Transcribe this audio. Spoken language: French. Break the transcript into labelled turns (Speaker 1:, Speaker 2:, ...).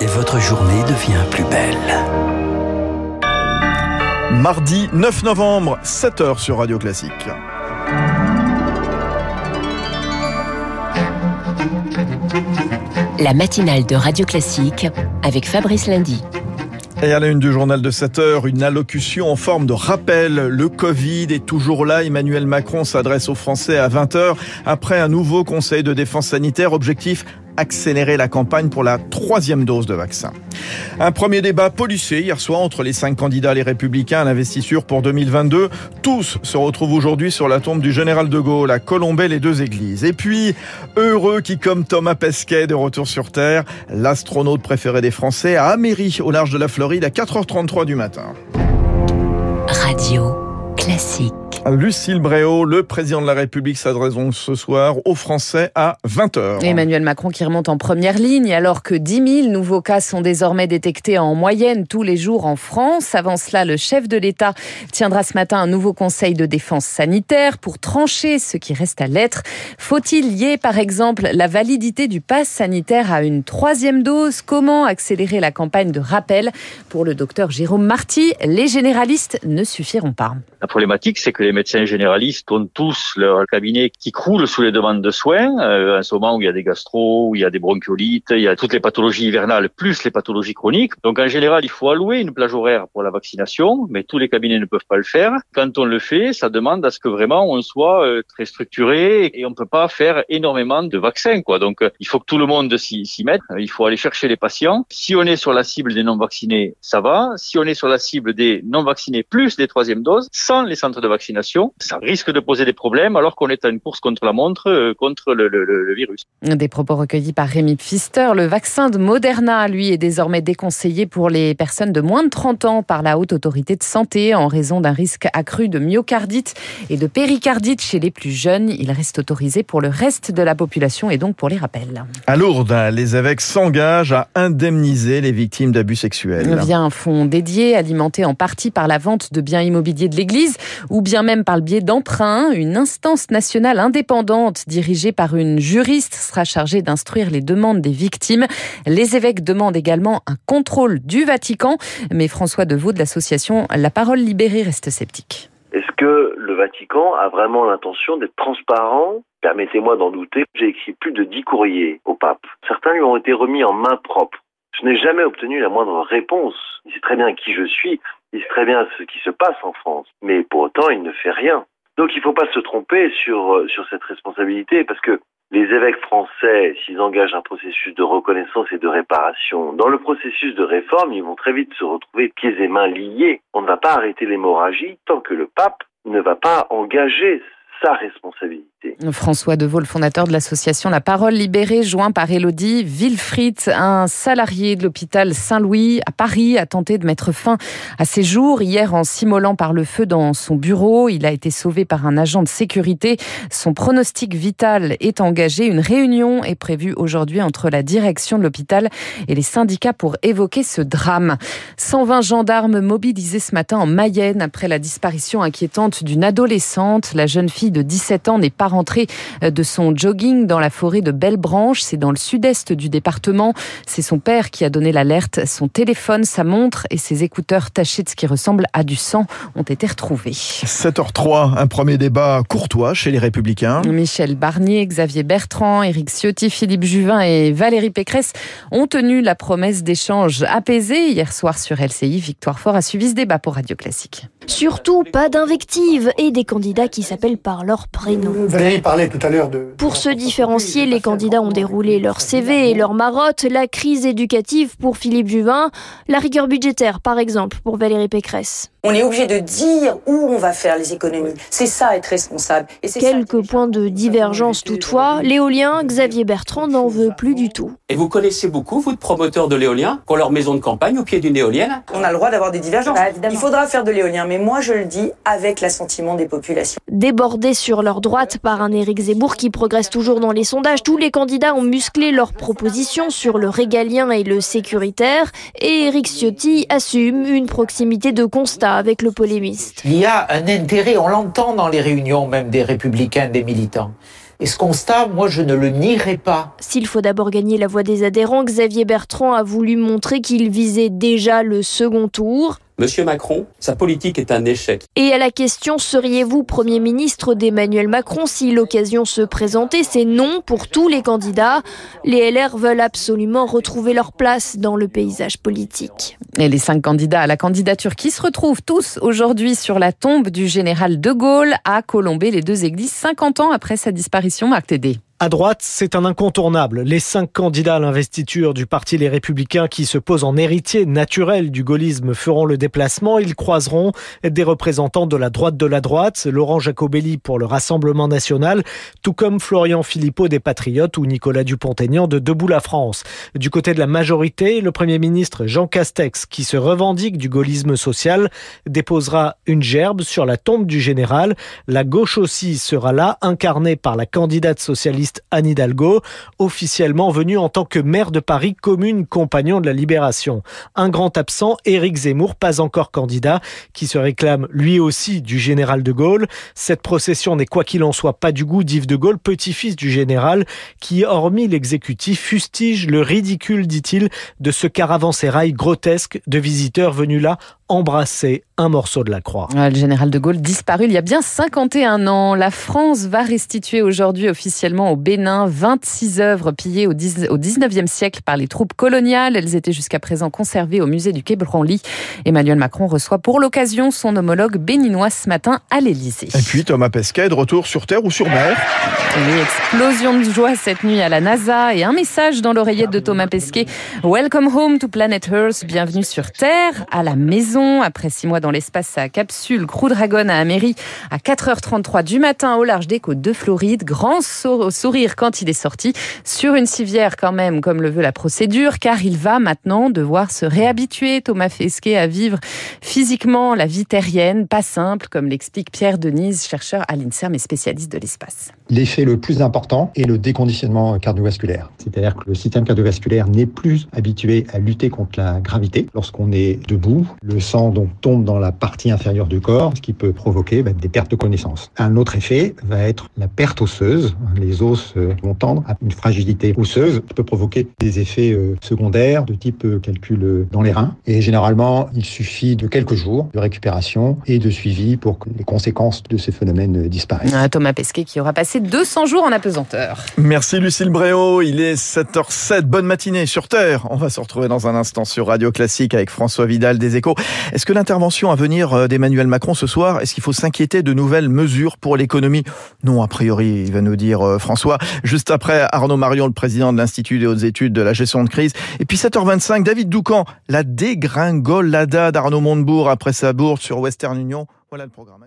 Speaker 1: et votre journée devient plus belle.
Speaker 2: Mardi 9 novembre, 7h sur Radio Classique.
Speaker 3: La matinale de Radio Classique avec Fabrice Lundy.
Speaker 2: Et à la une du journal de 7 heures, une allocution en forme de rappel. Le Covid est toujours là. Emmanuel Macron s'adresse aux Français à 20 heures après un nouveau conseil de défense sanitaire. Objectif accélérer la campagne pour la troisième dose de vaccin. Un premier débat policé hier soir entre les cinq candidats les républicains à l'investiture pour 2022. Tous se retrouvent aujourd'hui sur la tombe du général de Gaulle à Colombey, les deux églises. Et puis, heureux qui, comme Thomas Pesquet, de retour sur Terre, l'astronaute préféré des Français à Améry, au large de la Floride, à 4h33 du matin.
Speaker 3: Radio classique.
Speaker 2: Lucille Bréau, le président de la République, s'adresse ce soir aux Français à 20h.
Speaker 4: Emmanuel Macron qui remonte en première ligne alors que 10 000 nouveaux cas sont désormais détectés en moyenne tous les jours en France. Avant cela, le chef de l'État tiendra ce matin un nouveau conseil de défense sanitaire pour trancher ce qui reste à l'être. Faut-il lier par exemple la validité du pass sanitaire à une troisième dose? Comment accélérer la campagne de rappel? Pour le docteur Jérôme Marty, les généralistes ne suffiront pas.
Speaker 5: La problématique, c'est que les médecins généralistes ont tous leur cabinet qui croule sous les demandes de soins. Euh, en ce moment où il y a des gastro, où il y a des bronchiolites, il y a toutes les pathologies hivernales plus les pathologies chroniques. Donc en général, il faut allouer une plage horaire pour la vaccination, mais tous les cabinets ne peuvent pas le faire. Quand on le fait, ça demande à ce que vraiment on soit euh, très structuré et on peut pas faire énormément de vaccins. Quoi. Donc euh, il faut que tout le monde s'y mette. Il faut aller chercher les patients. Si on est sur la cible des non vaccinés, ça va. Si on est sur la cible des non vaccinés plus des troisièmes doses, sans les centres de vaccination, ça risque de poser des problèmes alors qu'on est à une course contre la montre, euh, contre le, le, virus.
Speaker 4: Des propos recueillis par Rémi Pfister. Le vaccin de Moderna, lui, est désormais déconseillé pour les personnes de moins de 30 ans par la Haute Autorité de Santé en raison d'un risque accru de myocardite et de péricardite chez les plus jeunes. Il reste autorisé pour le reste de la population et donc pour les rappels.
Speaker 2: À Lourdes, les évêques s'engagent à indemniser les victimes d'abus sexuels.
Speaker 4: Via un fonds dédié, alimenté en partie par la vente de biens immobiliers de l'Église ou bien même par le biais d'emprunts. Une instance nationale indépendante dirigée par une juriste sera chargée d'instruire les demandes des victimes. Les évêques demandent également un contrôle du Vatican, mais François Deveau de l'association La Parole Libérée reste sceptique.
Speaker 6: Est-ce que le Vatican a vraiment l'intention d'être transparent? Permettez-moi d'en douter. J'ai écrit plus de dix courriers au pape. Certains lui ont été remis en main propre. Je n'ai jamais obtenu la moindre réponse. Il sait très bien qui je suis, il sait très bien ce qui se passe en France, mais pour autant il ne fait rien. Donc il ne faut pas se tromper sur, euh, sur cette responsabilité, parce que les évêques français, s'ils engagent un processus de reconnaissance et de réparation, dans le processus de réforme, ils vont très vite se retrouver pieds et mains liés. On ne va pas arrêter l'hémorragie tant que le pape ne va pas engager sa responsabilité.
Speaker 4: François Deveau, fondateur de l'association La Parole Libérée, joint par Elodie Wilfried, un salarié de l'hôpital Saint-Louis à Paris, a tenté de mettre fin à ses jours. Hier, en s'immolant par le feu dans son bureau, il a été sauvé par un agent de sécurité. Son pronostic vital est engagé. Une réunion est prévue aujourd'hui entre la direction de l'hôpital et les syndicats pour évoquer ce drame. 120 gendarmes mobilisés ce matin en Mayenne après la disparition inquiétante d'une adolescente. La jeune fille de 17 ans n'est pas rentrée euh, de son jogging dans la forêt de Belle-Branche. C'est dans le sud-est du département. C'est son père qui a donné l'alerte. Son téléphone, sa montre et ses écouteurs tachés de ce qui ressemble à du sang ont été retrouvés.
Speaker 2: 7h03, un premier débat courtois chez les Républicains.
Speaker 4: Michel Barnier, Xavier Bertrand, Éric Ciotti, Philippe Juvin et Valérie Pécresse ont tenu la promesse d'échanges apaisés hier soir sur LCI. Victoire Fort a suivi ce débat pour Radio Classique.
Speaker 7: Surtout pas d'invectives et des candidats qui s'appellent par leur prénom.
Speaker 8: Valérie parlait tout à l'heure de...
Speaker 7: Pour se différencier, les candidats ont déroulé leur CV et leur marotte, la crise éducative pour Philippe Juvin, la rigueur budgétaire par exemple pour Valérie Pécresse.
Speaker 9: On est obligé de dire où on va faire les économies. C'est ça être responsable.
Speaker 7: Et Quelques points de divergence toutefois. L'éolien, Xavier Bertrand n'en veut plus du tout.
Speaker 10: Et vous connaissez beaucoup, vous, de promoteurs de l'éolien, qui ont leur maison de campagne au pied d'une éolienne?
Speaker 9: On a le droit d'avoir des divergences. Bah, Il faudra faire de l'éolien, mais moi je le dis avec l'assentiment des populations.
Speaker 7: Débordés sur leur droite par un Éric Zemmour qui progresse toujours dans les sondages, tous les candidats ont musclé leurs propositions sur le régalien et le sécuritaire. Et Éric Ciotti assume une proximité de constat avec le polémiste.
Speaker 11: Il y a un intérêt, on l'entend dans les réunions même des républicains, des militants.
Speaker 8: Et ce constat, moi, je ne le nierai pas.
Speaker 7: S'il faut d'abord gagner la voix des adhérents, Xavier Bertrand a voulu montrer qu'il visait déjà le second tour.
Speaker 10: Monsieur Macron, sa politique est un échec.
Speaker 7: Et à la question seriez-vous Premier ministre d'Emmanuel Macron si l'occasion se présentait C'est non pour tous les candidats. Les LR veulent absolument retrouver leur place dans le paysage politique.
Speaker 4: Et les cinq candidats à la candidature qui se retrouvent tous aujourd'hui sur la tombe du général de Gaulle à Colombey, les deux églises, 50 ans après sa disparition, Marc Tédé.
Speaker 11: À droite, c'est un incontournable. Les cinq candidats à l'investiture du Parti Les Républicains qui se posent en héritier naturel du gaullisme feront le déplacement. Ils croiseront des représentants de la droite de la droite, Laurent Jacobelli pour le Rassemblement national, tout comme Florian Philippot des Patriotes ou Nicolas Dupont-Aignan de Debout la France. Du côté de la majorité, le Premier ministre Jean Castex, qui se revendique du gaullisme social, déposera une gerbe sur la tombe du général. La gauche aussi sera là, incarnée par la candidate socialiste Anne Hidalgo, officiellement venue en tant que maire de Paris, commune compagnon de la Libération. Un grand absent, Éric Zemmour, pas encore candidat, qui se réclame lui aussi du général de Gaulle. Cette procession n'est quoi qu'il en soit pas du goût d'Yves de Gaulle, petit-fils du général, qui, hormis l'exécutif, fustige le ridicule, dit-il, de ce caravansérail grotesque de visiteurs venus là embrasser un morceau de la croix.
Speaker 4: le général de Gaulle disparu il y a bien 51 ans. La France va restituer aujourd'hui officiellement au Bénin 26 œuvres pillées au 19e siècle par les troupes coloniales. Elles étaient jusqu'à présent conservées au musée du Quai Branly. Emmanuel Macron reçoit pour l'occasion son homologue béninois ce matin à l'Élysée.
Speaker 2: Et puis Thomas Pesquet de retour sur terre ou sur mer.
Speaker 4: Une explosion de joie cette nuit à la NASA et un message dans l'oreillette de Thomas Pesquet. Welcome home to planet Earth. Bienvenue sur Terre, à la maison après six mois dans l'espace, sa capsule Crew Dragon a améri à 4h33 du matin au large des côtes de Floride. Grand sourire quand il est sorti sur une civière quand même, comme le veut la procédure, car il va maintenant devoir se réhabituer, Thomas Fesquet, à vivre physiquement la vie terrienne, pas simple, comme l'explique Pierre Denise, chercheur à l'INSERM et spécialiste de l'espace.
Speaker 12: L'effet le plus important est le déconditionnement cardiovasculaire. C'est-à-dire que le système cardiovasculaire n'est plus habitué à lutter contre la gravité. Lorsqu'on est debout, le sang donc tombe dans la partie inférieure du corps, ce qui peut provoquer bah, des pertes de connaissance. Un autre effet va être la perte osseuse. Les os euh, vont tendre à une fragilité osseuse qui peut provoquer des effets euh, secondaires de type euh, calcul dans les reins. Et généralement, il suffit de quelques jours de récupération et de suivi pour que les conséquences de ces phénomènes disparaissent.
Speaker 4: Ah, Thomas Pesquet qui aura passé 200 jours en apesanteur.
Speaker 2: Merci Lucille Bréau, il est 7h07, bonne matinée sur Terre. On va se retrouver dans un instant sur Radio Classique avec François Vidal des Échos. Est-ce que l'intervention à venir d'Emmanuel Macron ce soir, est-ce qu'il faut s'inquiéter de nouvelles mesures pour l'économie? Non, a priori, il va nous dire euh, Juste après, Arnaud Marion, le président de l'Institut des hautes études de la gestion de crise. Et puis 7h25, David Doucan, la dégringolada d'Arnaud Montebourg après sa bourse sur Western Union. Voilà le programme.